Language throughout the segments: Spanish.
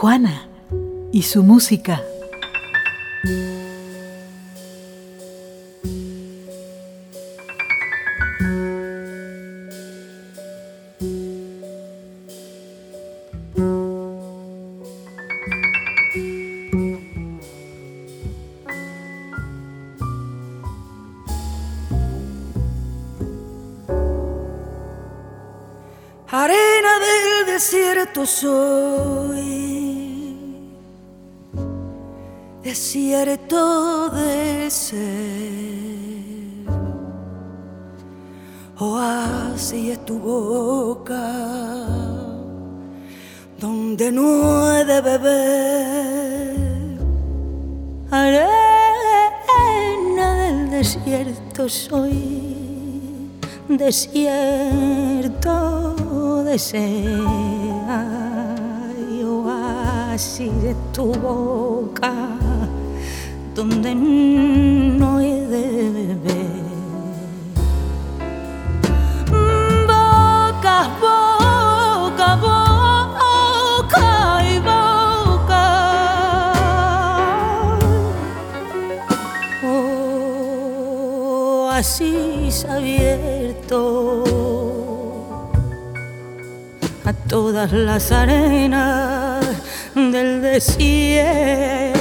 Juana y su música. Las arenas del desierto.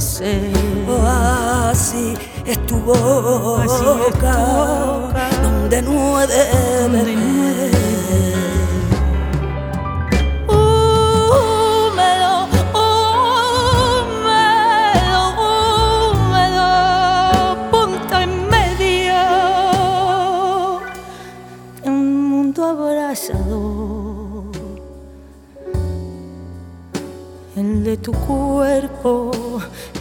De ser. Oasis es tu boca, donde no he de beber. Húmedo, húmedo, húmedo, punto en medio de un mundo abrasador. El de tu cuerpo,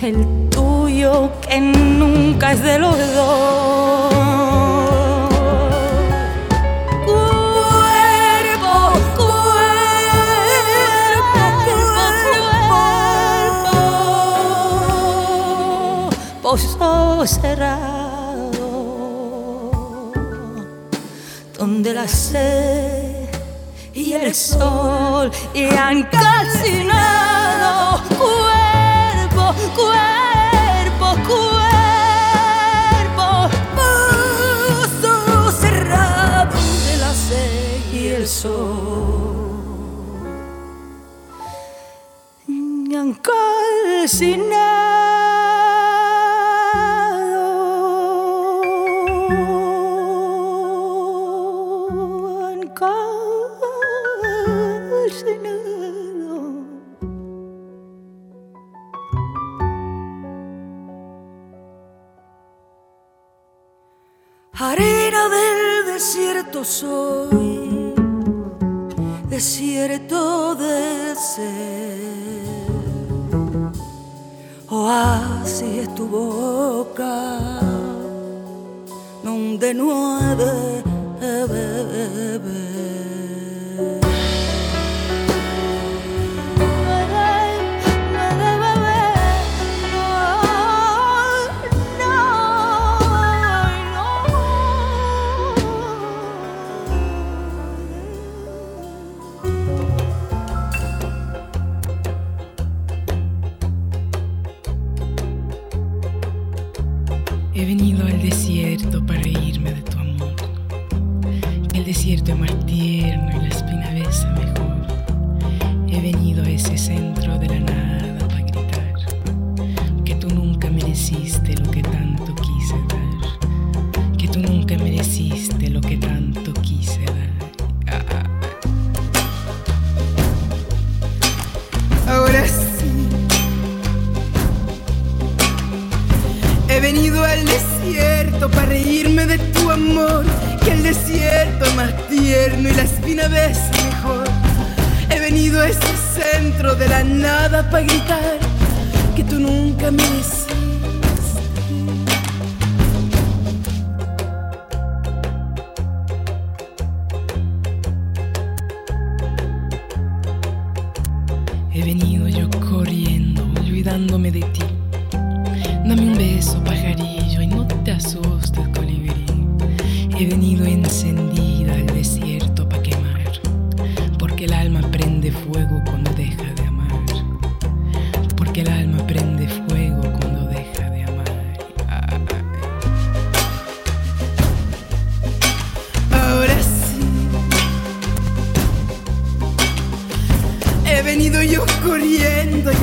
el tuyo que nunca es de los dos. Cuerpo, cuerpo, cuerpo, pozo cerrado, donde la sed y el sol y han calcinado cuerpo, cuerpo, pozo cerrado de la sed y el sol. Y desierto soy, desierto de ser. Oasis es tu boca, donde no he de.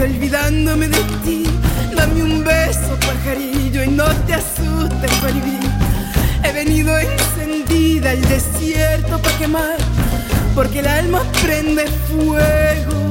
olvidándome de ti. Dame un beso, pajarillo, y no te asustes, colibrí. He venido encendida al desierto para quemar, porque el alma prende fuego.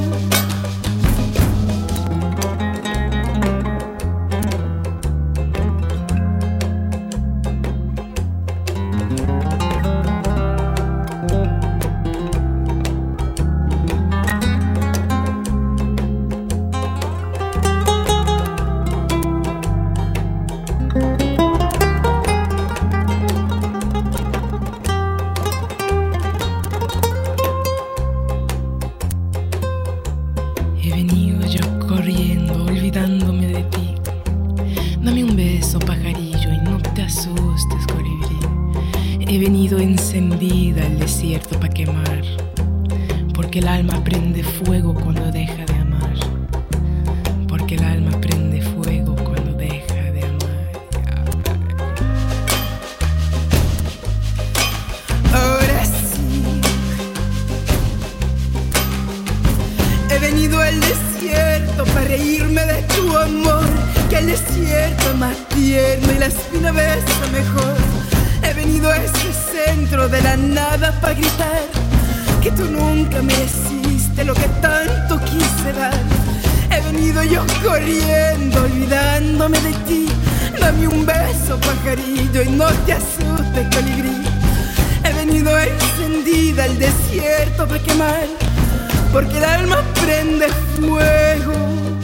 muerto para quemar, porque el alma prende fuego.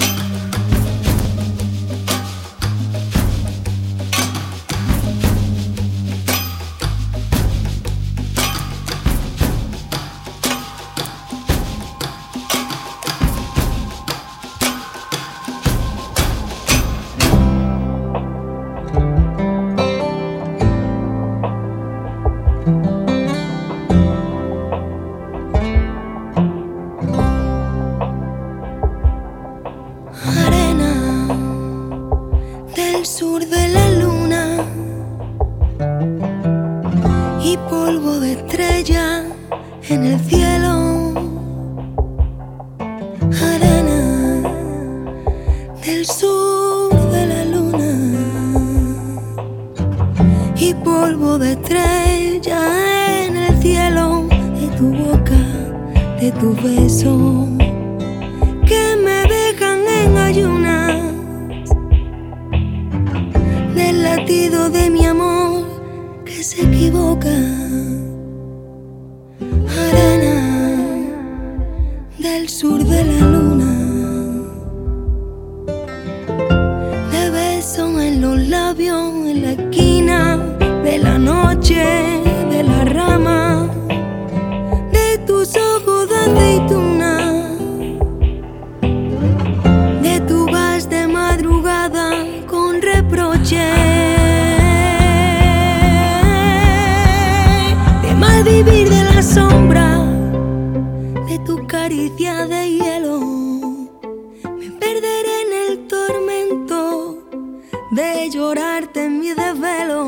de llorarte en mi desvelo,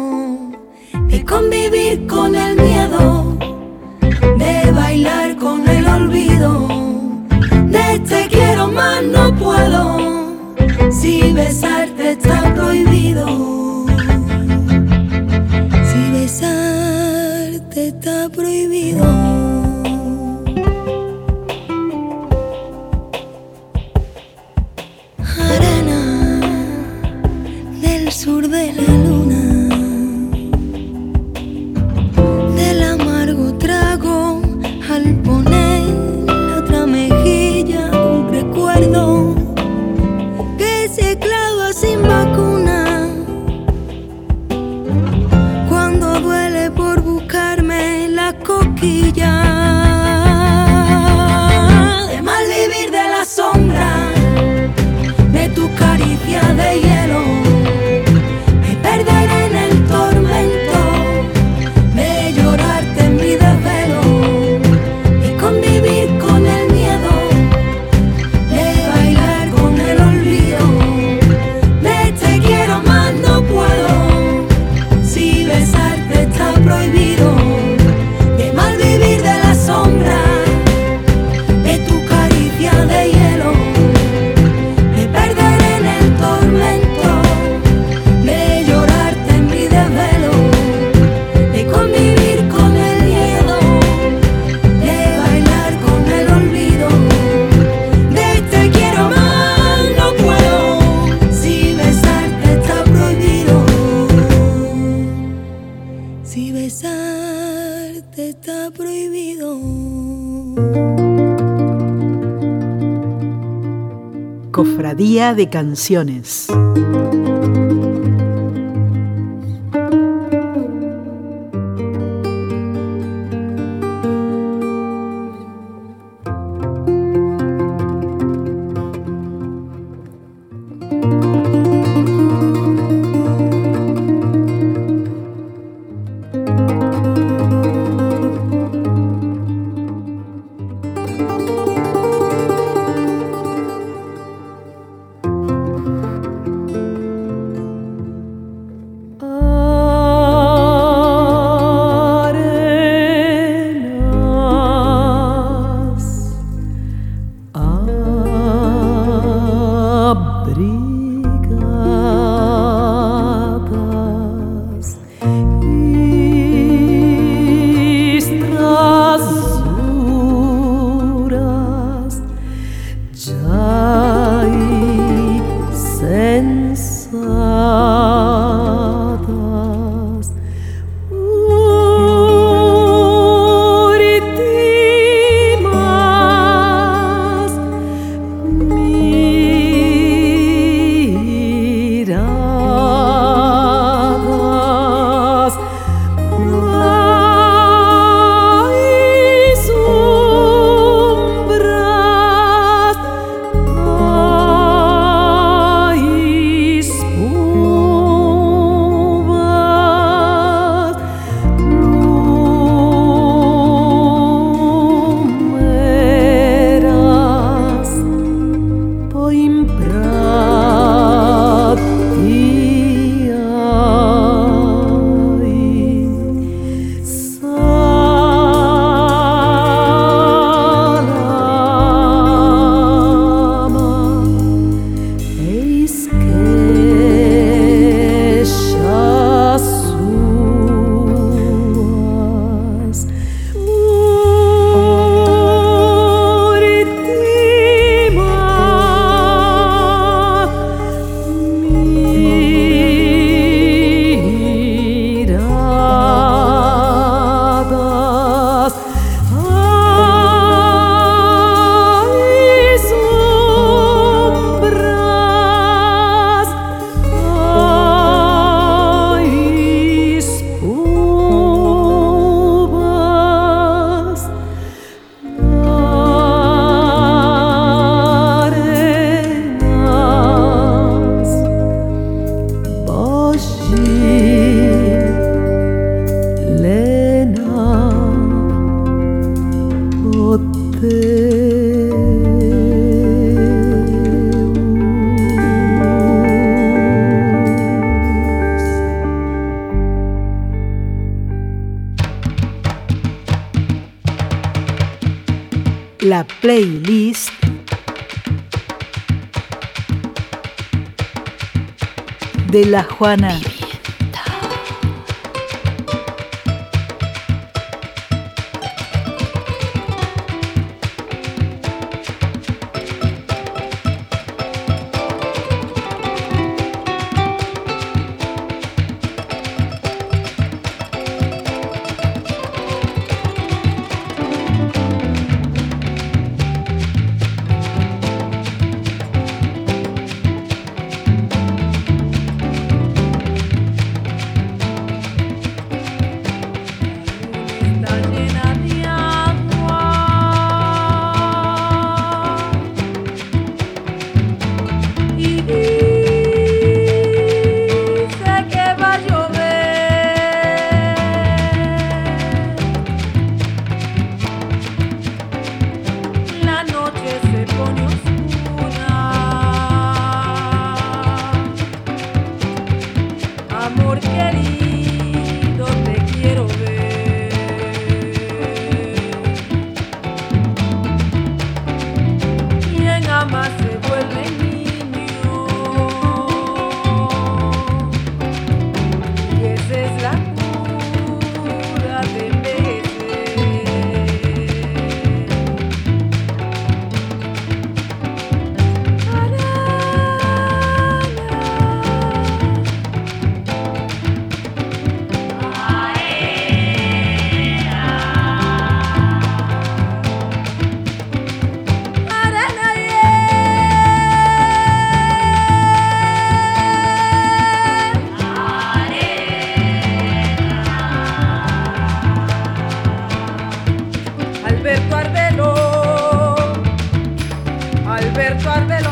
de convivir con el miedo, de bailar con el olvido, de te quiero más no puedo, si besarte está prohibido. Día de Canciones. La playlist de la Juana. per corvere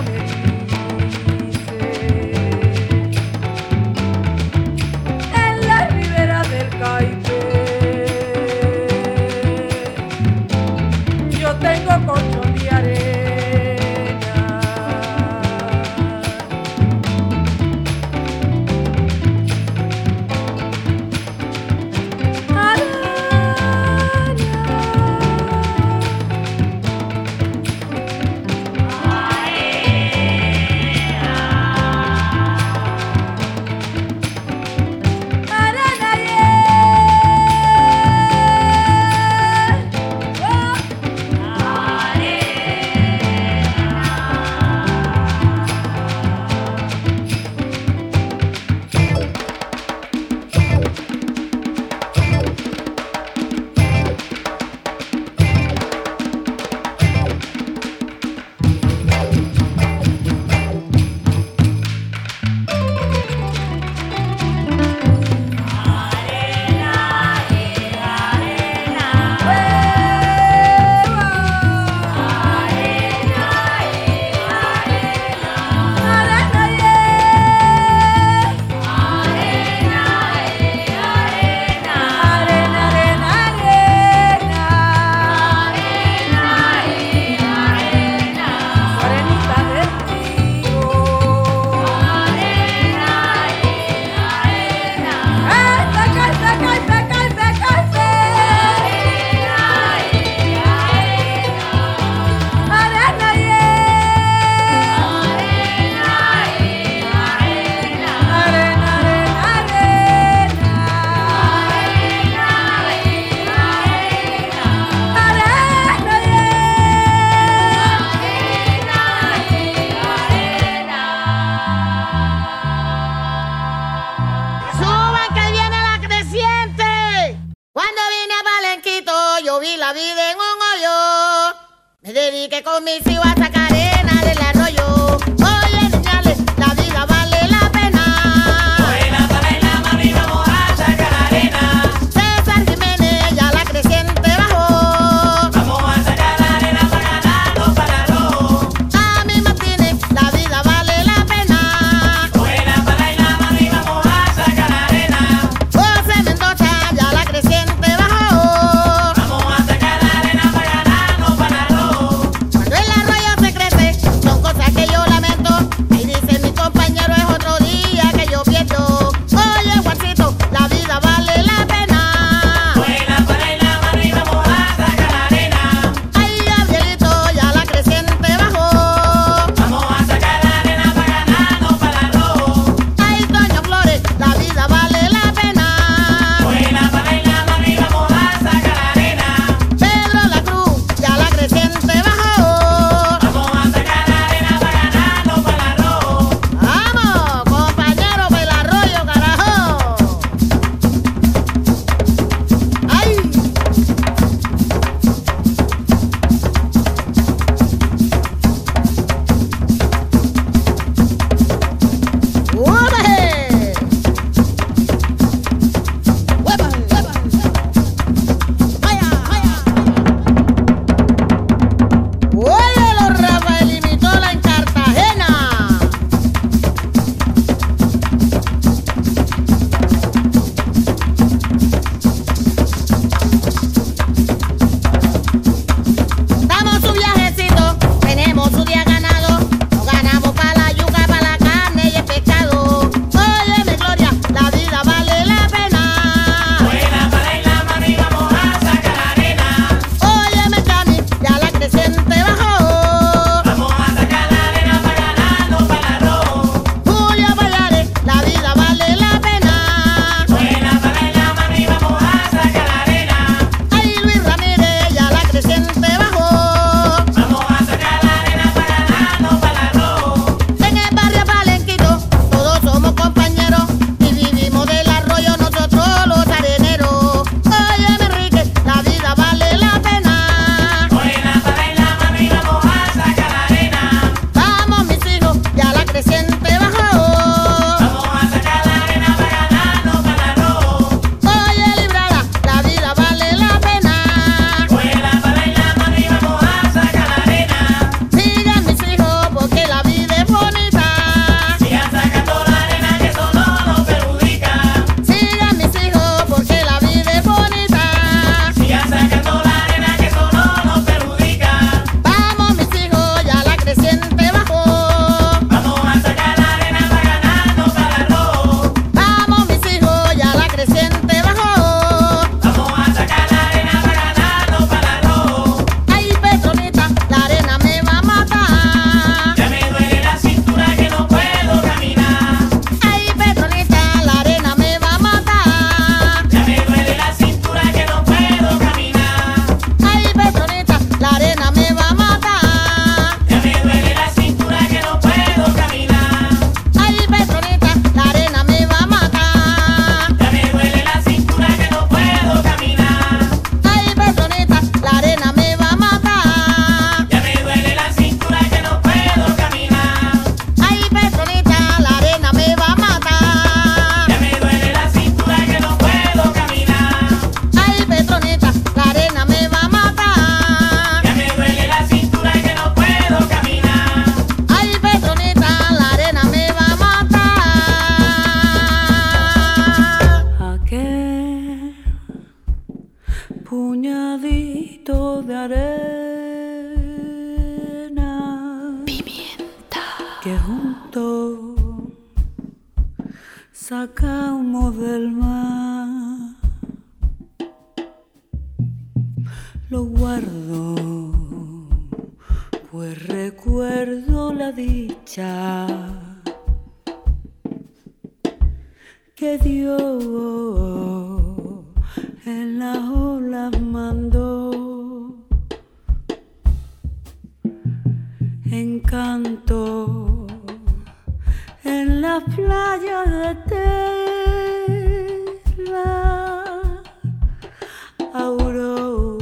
Aurora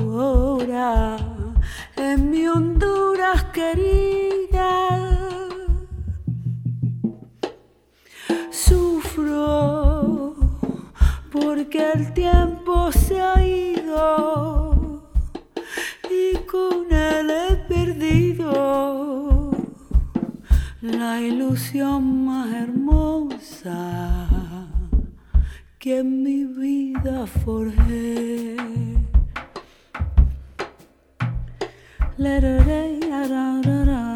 en mi Honduras querida. Sufro porque el tiempo se ha ido y con él he perdido la ilusión más hermosa que en mi vida forjé. letter day, da da da.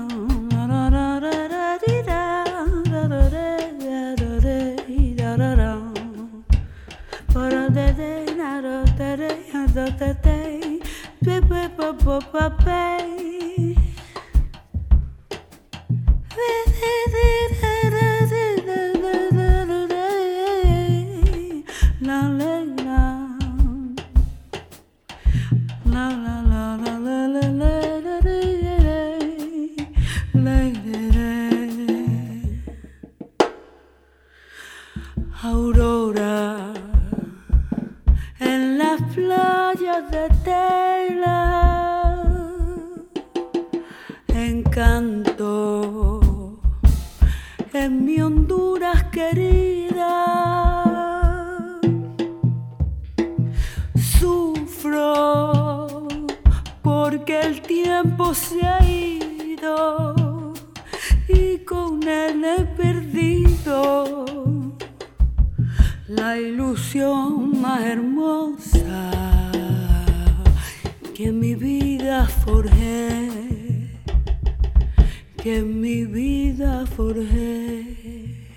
Que mi vida forjé,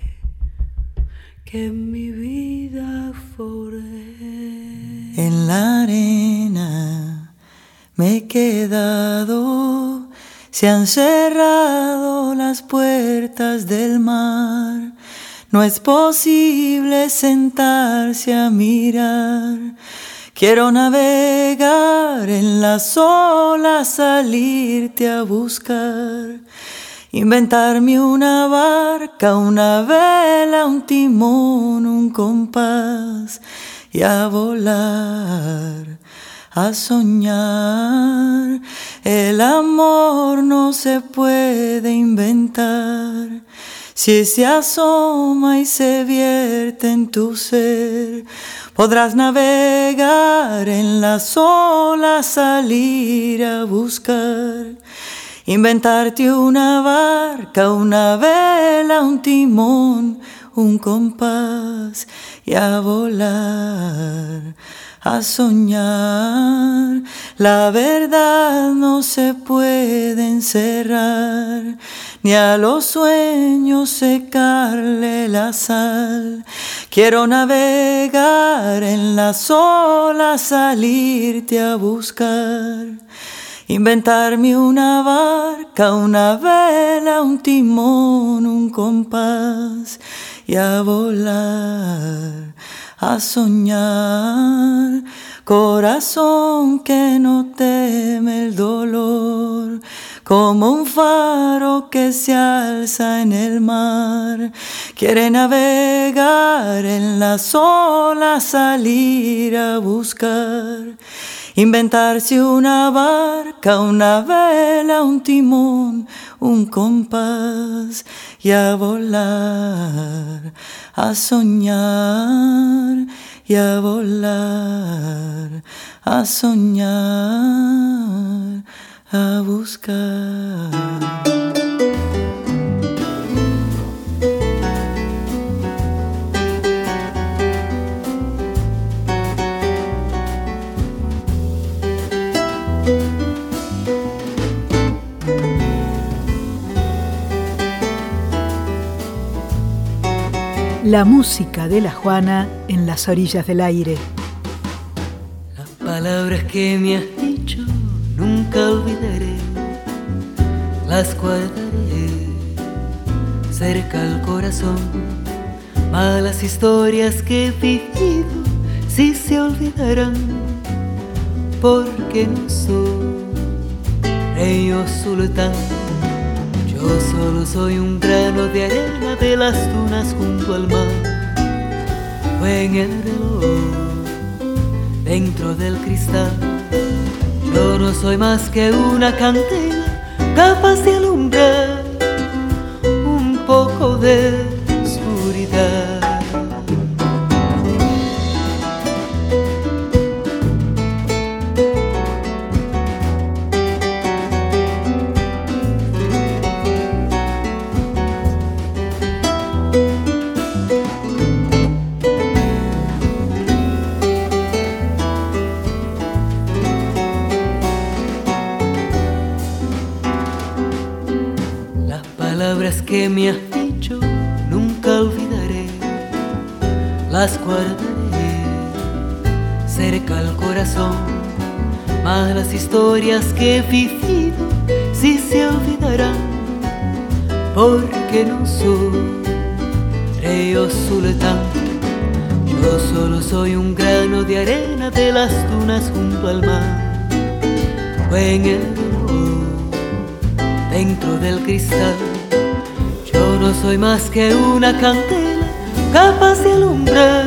que mi vida forjé. En la arena me he quedado, se han cerrado las puertas del mar. No es posible sentarse a mirar. Quiero navegar en las olas, salirte a buscar. Inventarme una barca, una vela, un timón, un compás y a volar, a soñar. El amor no se puede inventar. Si se asoma y se vierte en tu ser, podrás navegar en las olas, salir a buscar. Inventarte una barca, una vela, un timón, un compás y a volar, a soñar. La verdad no se puede encerrar, ni a los sueños secarle la sal. Quiero navegar en las olas, salirte a buscar. Inventarme una barca, una vela, un timón, un compás y a volar, a soñar. Corazón que no teme el dolor, como un faro que se alza en el mar. Quiere navegar en las olas, salir a buscar. Inventarse una barca, una vela, un timón, un compás y a volar, a soñar y a volar, a soñar, a buscar. La música de la Juana en las orillas del aire. Las palabras que me has dicho nunca olvidaré, las guardaré cerca al corazón. Malas historias que he vivido, si se olvidarán, porque no soy rey o sultán yo solo soy un grano de arena de las dunas junto al mar. O en el reloj, dentro del cristal. Yo no soy más que una candela capaz de alumbrar un poco de me has dicho nunca olvidaré, las guardaré cerca al corazón. Más las historias que he vivido si se olvidarán, porque no soy rey o sultán. Yo solo soy un grano de arena de las dunas junto al mar, o en el más que una candela capaz de alumbrar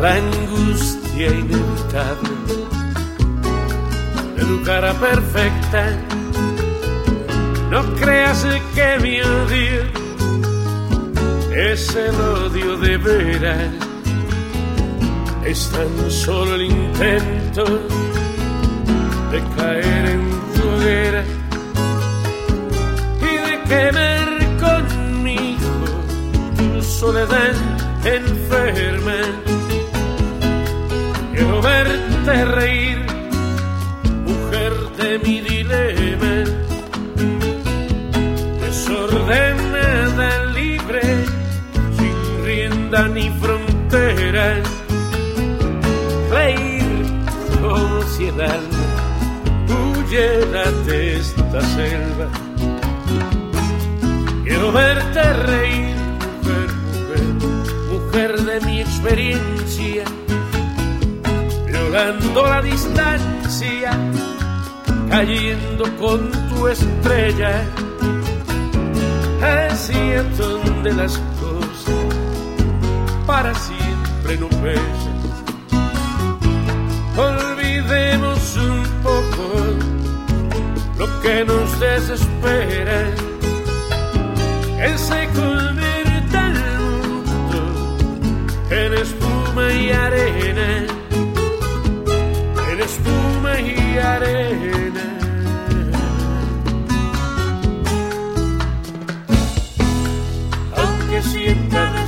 la angustia inevitable de tu cara perfecta no creas que mi odio es el odio de veras. Es tan solo el intento de caer en tu hoguera y de quemar conmigo tu soledad enferma. Quiero verte reír, mujer de mi dilema desordenada, libre, sin rienda ni frontera, reír como si el alma de esta selva. Quiero verte reír, mujer de mi experiencia, violando la distancia, cayendo con tu estrella hacia donde las cosas para siempre no pesan. Olvidemos un poco lo que nos desespera, que se y arena, en espuma y arena. que sienta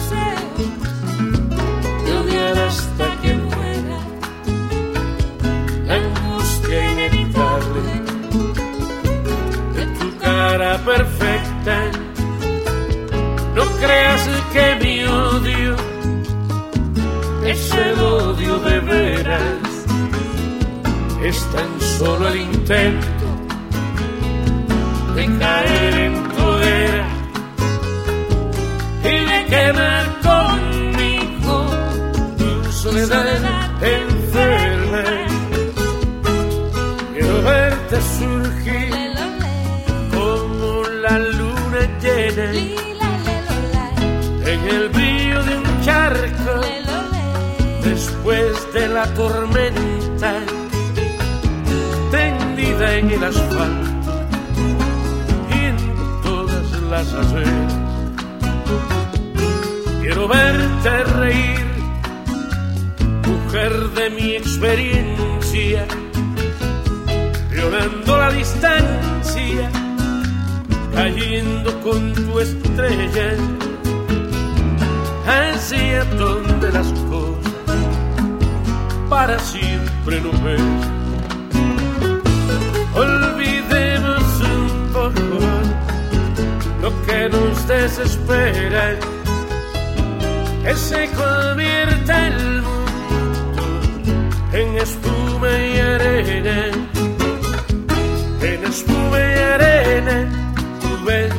solo el el asfalto en todas las aceras Quiero verte reír, mujer de mi experiencia, violando la distancia, cayendo con tu estrella, hacia donde las cosas para siempre no ves. Olvidemos un poco lo que nos desespera. Que se convierta el mundo en espuma y arena, en espuma y arena, tú ves,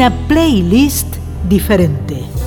una playlist diferente.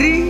Río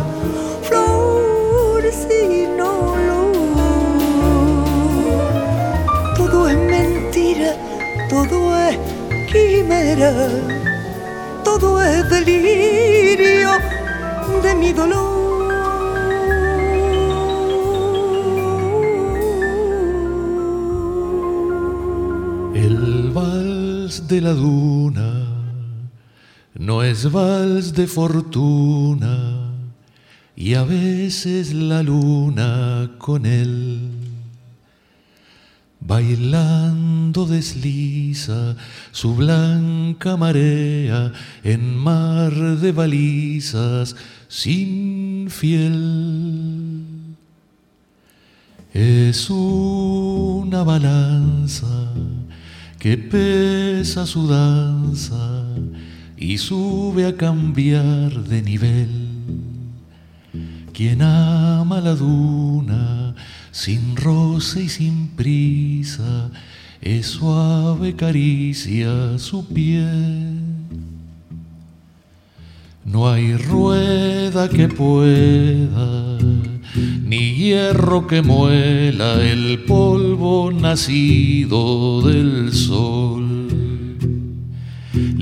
todo es delirio de mi dolor. de la duna no es vals de fortuna y a veces la luna con él. Bailando desliza su blanca marea en mar de balizas sin fiel. Es una balanza que pesa su danza y sube a cambiar de nivel. Quien ama la duna sin roce y sin prisa, es suave caricia su piel. No hay rueda que pueda, ni hierro que muela el polvo nacido del sol.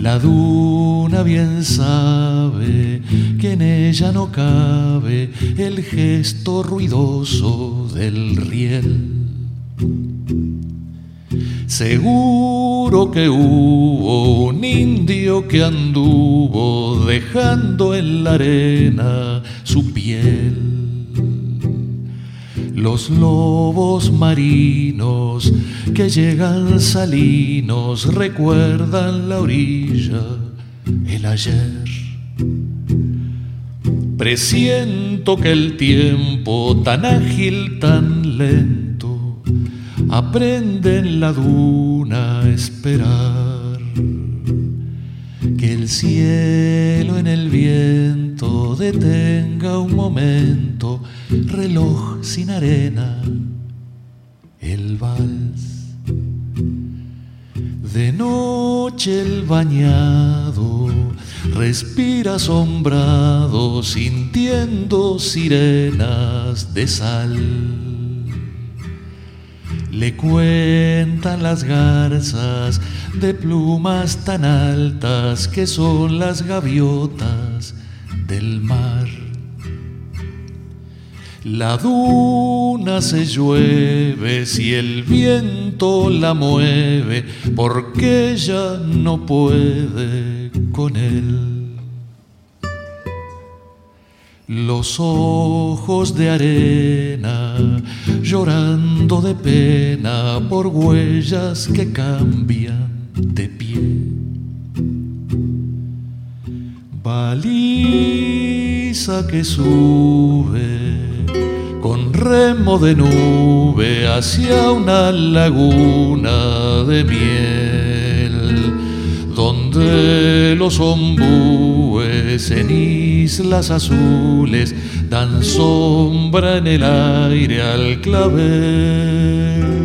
La duna bien sabe que en ella no cabe el gesto ruidoso del riel. Seguro que hubo un indio que anduvo dejando en la arena su piel. Los lobos marinos que llegan salinos recuerdan la orilla, el ayer. Presiento que el tiempo tan ágil, tan lento, aprende en la duna a esperar. Que el cielo en el viento detenga un momento, reloj sin arena, el vals. De noche el bañado respira asombrado sintiendo sirenas de sal. Le cuentan las garzas de plumas tan altas que son las gaviotas del mar. La duna se llueve si el viento la mueve porque ella no puede con él. Los ojos de arena llorando de pena por huellas que cambian de pie. Baliza que sube remo de nube hacia una laguna de miel, donde los ombúes en islas azules dan sombra en el aire al clavel.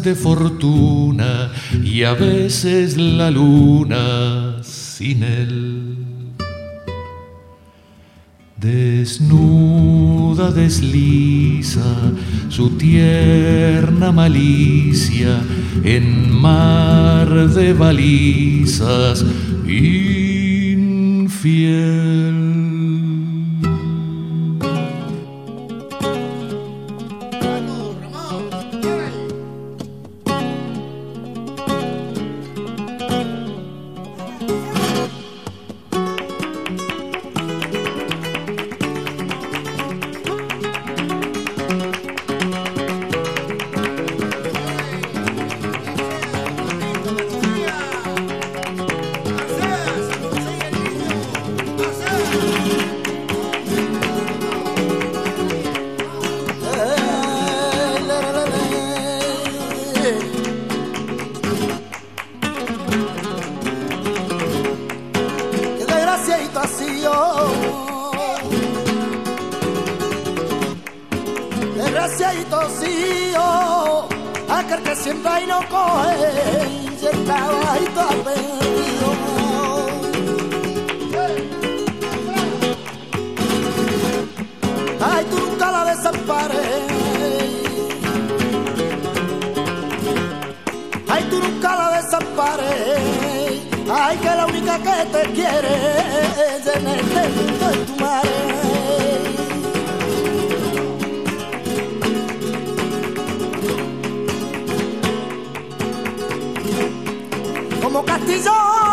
De fortuna y a veces la luna sin él. Desnuda desliza su tierna malicia en mar de balizas infiel. que sienta y no coge, y el trabajito ha perdido. Ay, tú nunca la desampares. Ay, tú nunca la desampares. Ay, que la única que te quiere es en este el de tu madre. Como castillo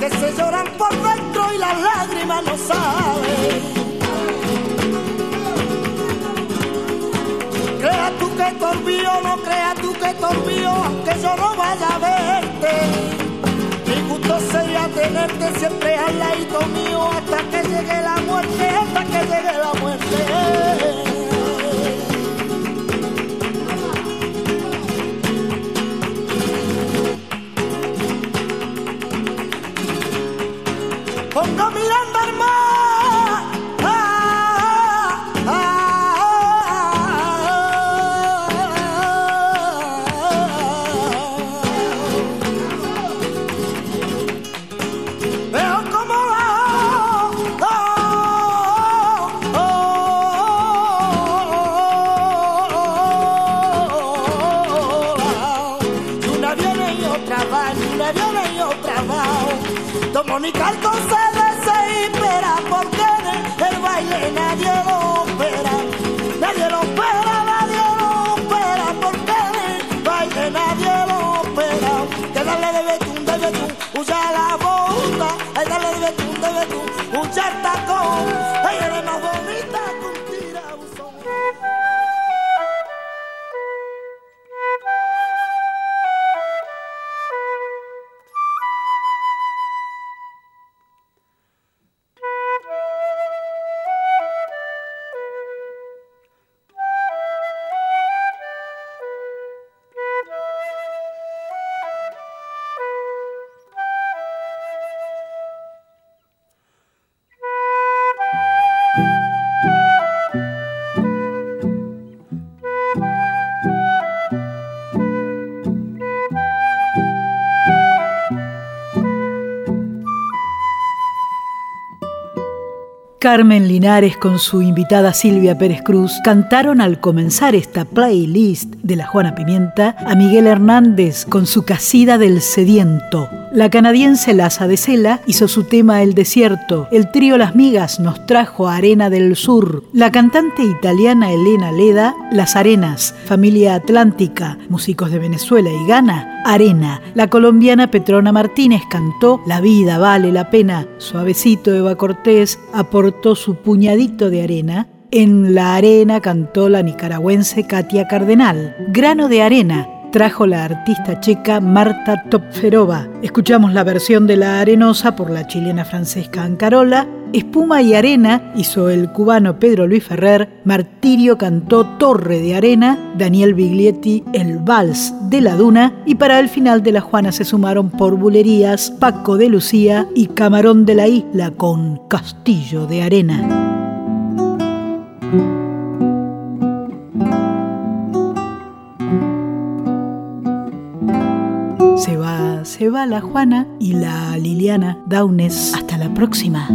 que se lloran por dentro y las lágrimas no salen. Crea tú que torbío, no crea tú que torbío, aunque yo no vaya a verte. Mi gusto sería tenerte siempre al ladito mío hasta que llegue la muerte, hasta que llegue la muerte. Pongo mirando Carmen Linares con su invitada Silvia Pérez Cruz cantaron al comenzar esta playlist de la Juana Pimienta a Miguel Hernández con su Casida del Sediento. La canadiense Laza de Sela hizo su tema El Desierto. El trío Las Migas nos trajo Arena del Sur. La cantante italiana Elena Leda, Las Arenas. Familia Atlántica, músicos de Venezuela y Ghana, Arena. La colombiana Petrona Martínez cantó La vida vale la pena. Suavecito Eva Cortés aportó su puñadito de arena. En la arena cantó la nicaragüense Katia Cardenal. Grano de arena trajo la artista checa Marta Topferova. Escuchamos la versión de La Arenosa por la chilena Francesca Ancarola. Espuma y Arena hizo el cubano Pedro Luis Ferrer. Martirio cantó Torre de Arena. Daniel Biglietti El Vals de la Duna. Y para el final de La Juana se sumaron por bulerías Paco de Lucía y Camarón de la Isla con Castillo de Arena. Se va la Juana y la Liliana Daunes. Hasta la próxima.